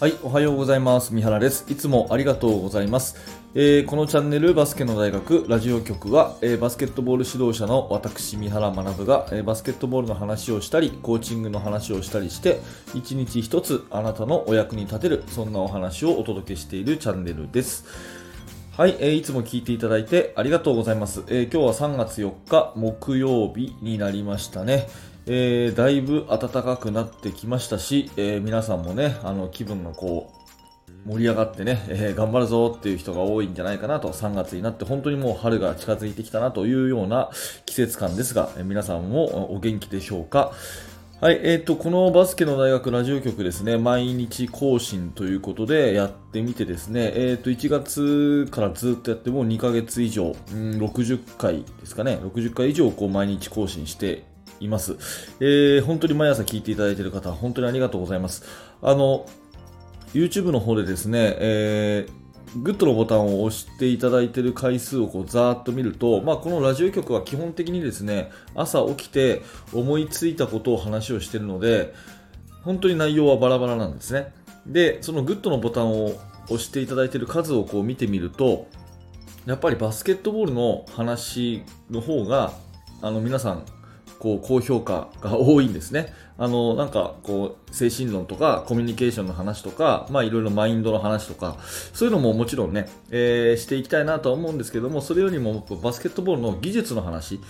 はい、おはようございます。三原です。いつもありがとうございます。えーこのチャンネルバスケの大学ラジオ局は、えーバスケットボール指導者の私三原学が、えーバスケットボールの話をしたり、コーチングの話をしたりして、一日一つあなたのお役に立てる、そんなお話をお届けしているチャンネルです。はい、えーいつも聞いていただいてありがとうございます。えー今日は3月4日木曜日になりましたね。えーだいぶ暖かくなってきましたし、えー皆さんもね、あの気分がこう盛り上がってね、えー頑張るぞっていう人が多いんじゃないかなと、3月になって本当にもう春が近づいてきたなというような季節感ですが、え皆さんもお元気でしょうか？はい、えっ、と、このバスケの大学ラジオ局ですね、毎日更新ということでやってみてですね、えっ、と、1月からずっとやってもう2ヶ月以上、うん、60回ですかね、60回以上こう毎日更新しています。えー本当に毎朝聞いていただいている方、本当にありがとうございます。あの、YouTube の方でですね、えーグッドのボタンを押していただいている回数をこうざーっと見ると、まあ、このラジオ局は基本的にですね、朝起きて思いついたことを話をしているので、本当に内容はバラバラなんですね。で、そのグッドのボタンを押していただいている数をこう見てみると、やっぱりバスケットボールの話の方が、あの皆さん、こう高評価が多いんですね。あの、なんか、こう、精神論とか、コミュニケーションの話とか、まあ、いろいろマインドの話とか、そういうのももちろんね、えーしていきたいなとは思うんですけども、それよりも、バスケットボールの技術の話、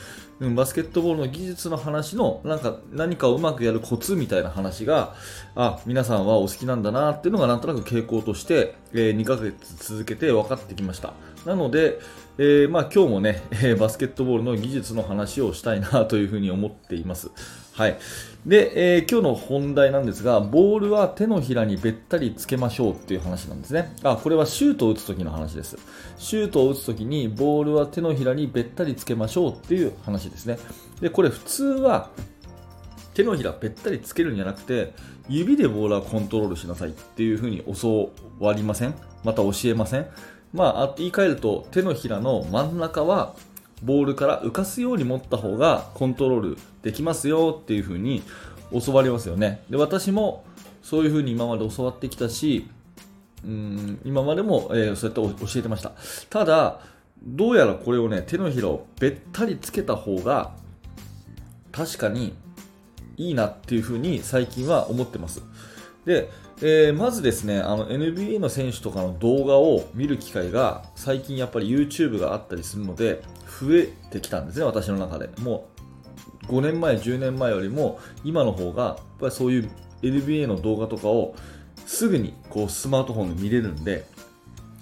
うん、バスケットボールの技術の話の、なんか、何かをうまくやるコツみたいな話が、あ、皆さんはお好きなんだなっていうのが、なんとなく傾向として、え2ヶ月続けて分かってきました。なので、えーまあ、今日もね、えーバスケットボールの技術の話をしたいなというふうに思っています。はい。で、えー今日の本題なんですが、ボールは手のひらにべったりつけましょうっていう話なんですね。あ、これはシュートを打つ時の話です。シュートを打つ時にボールは手のひらにべったりつけましょうっていう話ですね。で、これ普通は手のひらべったりつけるんじゃなくて、指でボールはコントロールしなさいっていうふうに教わりません？また教えません？まあ、言い換えると手のひらの真ん中はボールから浮かすように持った方がコントロールできますよっていうふうに教わりますよね。で、私もそういうふうに今まで教わってきたし、うん今までも、えーそうやって教えてました。ただ、どうやらこれをね、手のひらをべったりつけた方が確かにいいなっていうふうに最近は思ってます。で、えーまずですね、あの NBA の選手とかの動画を見る機会が最近やっぱり YouTube があったりするので増えてきたんですね、私の中で。もう5年前、10年前よりも今の方がやっぱりそういう NBA の動画とかをすぐにこうスマートフォンで見れるんで、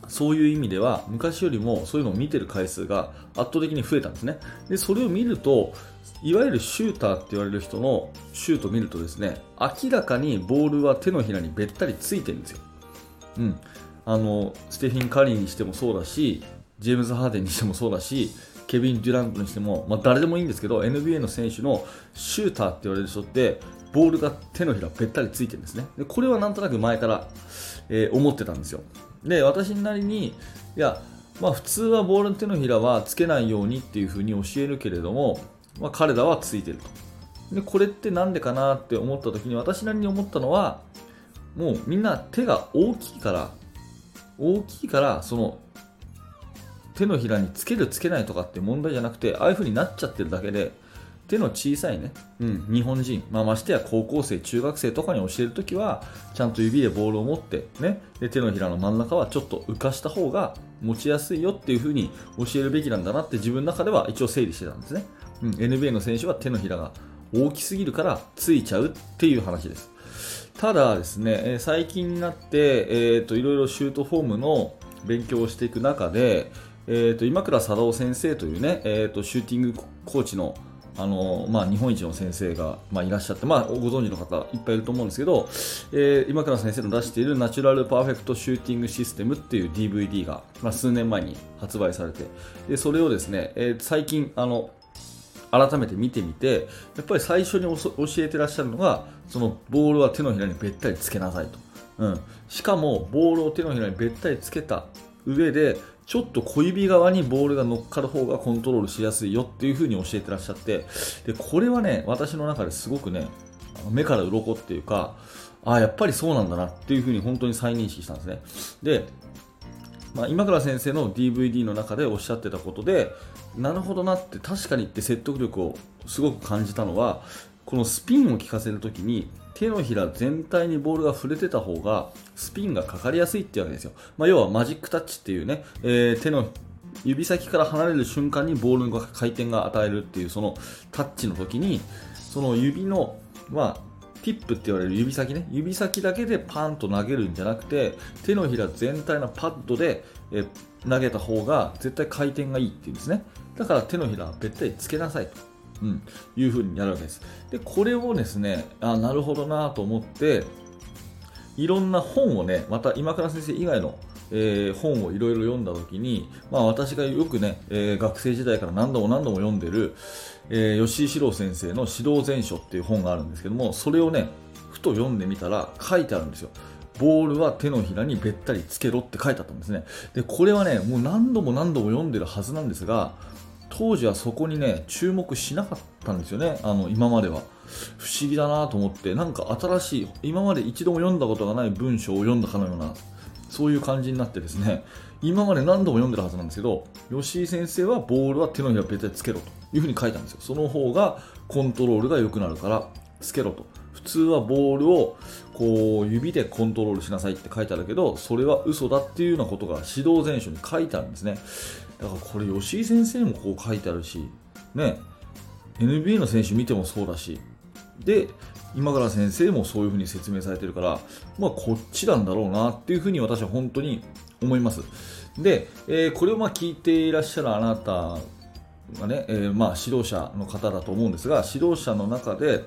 そういう意味では昔よりもそういうのを見てる回数が圧倒的に増えたんですね。で、それを見ると、いわゆるシューターって言われる人のシュートを見るとですね、明らかにボールは手のひらにべったりついてるんですよ。うん。あの、ステフィン・カリーにしてもそうだし、ジェームズ・ハーデンにしてもそうだし、ケビン・デュラントにしても、まあ、誰でもいいんですけど、NBA の選手のシューターって言われる人って、ボールが手のひらべったりついてるんですね。で、これはなんとなく前から、えー思ってたんですよ。で、私なりに、いや、まあ普通はボールの手のひらはつけないようにっていうふうに教えるけれども、まあ彼らはついてると。で、これってなんでかなって思った時に私なりに思ったのは、もうみんな手が大きいから、大きいから、その手のひらにつけるつけないとかって問題じゃなくてああいう風になっちゃってるだけで手の小さいね、うん、日本人、まあ、ましてや高校生中学生とかに教えるときはちゃんと指でボールを持って、ね、で手のひらの真ん中はちょっと浮かした方が持ちやすいよっていう風に教えるべきなんだなって自分の中では一応整理してたんですね、うん、NBA の選手は手のひらが大きすぎるからついちゃうっていう話です。ただですね、最近になって、えー、といろいろシュートフォームの勉強をしていく中で、えー、と今倉貞夫先生というね、えー、とシューティングコーチのあのまあ、日本一の先生が、まあ、いらっしゃって、まあ、ご存知の方いっぱいいると思うんですけど、えー今倉先生の出しているナチュラルパーフェクトシューティングシステムっていう DVD が、まあ、数年前に発売されてでそれをですね、えー最近あの改めて見てみてやっぱり最初に教えてらっしゃるのがそのボールは手のひらにべったりつけなさいと、うん、しかもボールを手のひらにべったりつけた上でちょっと小指側にボールが乗っかる方がコントロールしやすいよっていう風に教えてらっしゃって。でこれはね私の中ですごくね目から鱗っていうかああ、やっぱりそうなんだなっていうふうに本当に再認識したんですね。で、まあ、今倉先生の DVD の中でおっしゃってたことで、なるほどなって確かにって説得力をすごく感じたのは、このスピンを効かせるときに手のひら全体にボールが触れてた方がスピンがかかりやすいっていうわけですよ。まあ、要はマジックタッチっていうね、えー、手の指先から離れる瞬間にボールの回転が与えるっていうそのタッチの時にその指の、まあ、ティップって言われる指先ね。指先だけでパンと投げるんじゃなくて手のひら全体のパッドでえ投げた方が絶対回転がいいっていうんですね。だから手のひらべったりつけなさいと、うん、いう風になるわけです。でこれをですねあなるほどなと思っていろんな本をねまた今倉先生以外のえー、本をいろいろ読んだ時に、まあ、私がよくね、えー、学生時代から何度も何度も読んでる、えー、吉井史郎先生の指導全書っていう本があるんですけどもそれをねふと読んでみたら書いてあるんですよ。ボールは手のひらにべったりつけろって書いてあったんですね。でこれはねもう何度も何度も読んでるはずなんですが当時はそこにね注目しなかったんですよね。あの今までは。不思議だなと思ってなんか新しい今まで一度も読んだことがない文章を読んだかのようなそういう感じになってですね今まで何度も読んでるはずなんですけど吉井先生はボールは手のひらべったりつけろというふうに書いたんですよ。その方がコントロールが良くなるからつけろと。普通はボールをこう指でコントロールしなさいって書いてあるけどそれは嘘だっていうようなことが指導前書に書いてあるんですね。だからこれ吉井先生もこう書いてあるしね NBA の選手見てもそうだしで今から先生もそういうふうに説明されてるから、まあ、こっちなんだろうなっていうふうに私は本当に思います。で、えー、これをま聞いていらっしゃるあなたがね、えー、ま指導者の方だと思うんですが、指導者の中で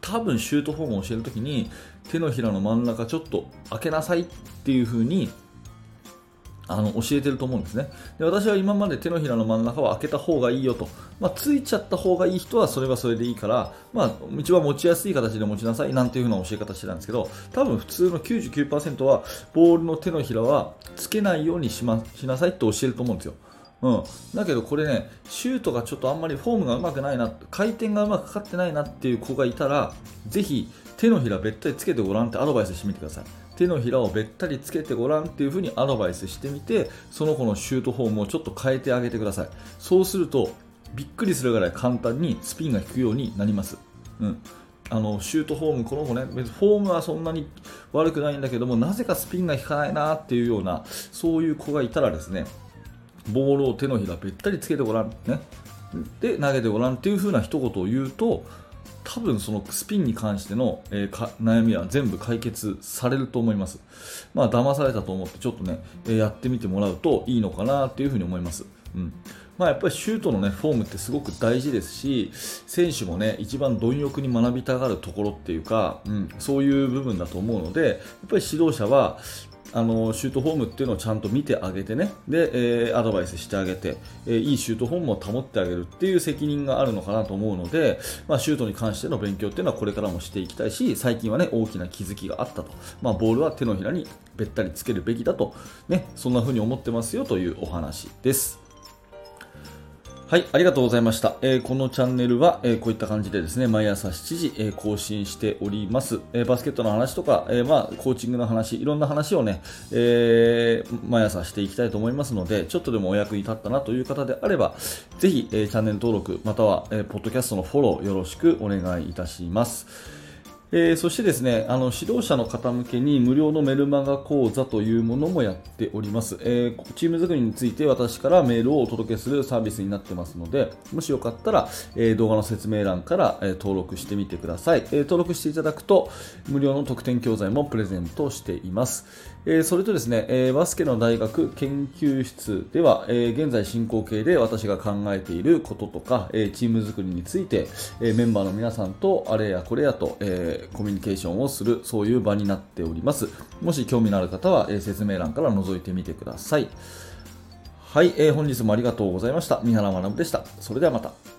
多分シュートフォームを教えるときに手のひらの真ん中ちょっと開けなさいっていうふうにあの教えてると思うんですね。で私は今まで手のひらの真ん中は開けた方がいいよと、まあ、ついちゃった方がいい人はそれはそれでいいから、まあ、一番持ちやすい形で持ちなさいなんていう風な教え方してたんですけど多分普通の99%はボールの手のひらはつけないようにし,、ま、しなさいって教えると思うんですよ。うん、だけどこれね、シュートがちょっとあんまりフォームがうまくないな、回転がうまくかかってないなっていう子がいたら、ぜひ手のひらべったりつけてごらんってアドバイスしてみてください。手のひらをべったりつけてごらんっていう風にアドバイスしてみてその子のシュートフォームをちょっと変えてあげてください。そうするとびっくりするぐらい簡単にスピンが引くようになります、うん、あのシュートフォーム、この子ね、別フォームはそんなに悪くないんだけども、なぜかスピンが引かないなっていうような、そういう子がいたらですね、ボールを手のひらべったりつけてごらん、ね、で投げてごらんっていう風な一言を言うと、多分そのスピンに関しての、えー、悩みは全部解決されると思います。まあ騙されたと思ってちょっとね、えー、やってみてもらうといいのかなっていうふに思います。うんまあ、やっぱりシュートの、ね、フォームってすごく大事ですし選手も、ね、一番貪欲に学びたがるところっていうか、うん、そういう部分だと思うのでやっぱり指導者はあのシュートフォームっていうのをちゃんと見てあげてね。で、えー、アドバイスしてあげて、えー、いいシュートフォームを保ってあげるっていう責任があるのかなと思うので、まあ、シュートに関しての勉強っていうのはこれからもしていきたいし最近はね大きな気づきがあったと、まあ、ボールは手のひらにべったりつけるべきだと、ね、そんな風に思ってますよというお話です。はい、ありがとうございました。えー、このチャンネルは、えー、こういった感じでですね、毎朝7時、えー、更新しております。えバスケットの話とか、えまあ、コーチングの話、いろんな話をね、え毎朝していきたいと思いますので、ちょっとでもお役に立ったなという方であれば、ぜひ、えチャンネル登録、または、えポッドキャストのフォローよろしくお願いいたします。えー、そしてですね、あの指導者の方向けに無料のメルマガ講座というものもやっております。えー、チーム作りについて私からメールをお届けするサービスになってますので、もしよかったら、えー、動画の説明欄から、え登録してみてください、え登録していただくと無料の特典教材もプレゼントしています。えそれとですね、えバスケの大学研究室では、え現在進行形で私が考えていることとか、えチーム作りについて、えメンバーの皆さんとあれやこれやと、えコミュニケーションをする、そういう場になっております。もし興味のある方は、え説明欄から覗いてみてください。はい、えー、本日もありがとうございました。三原学でした。それではまた。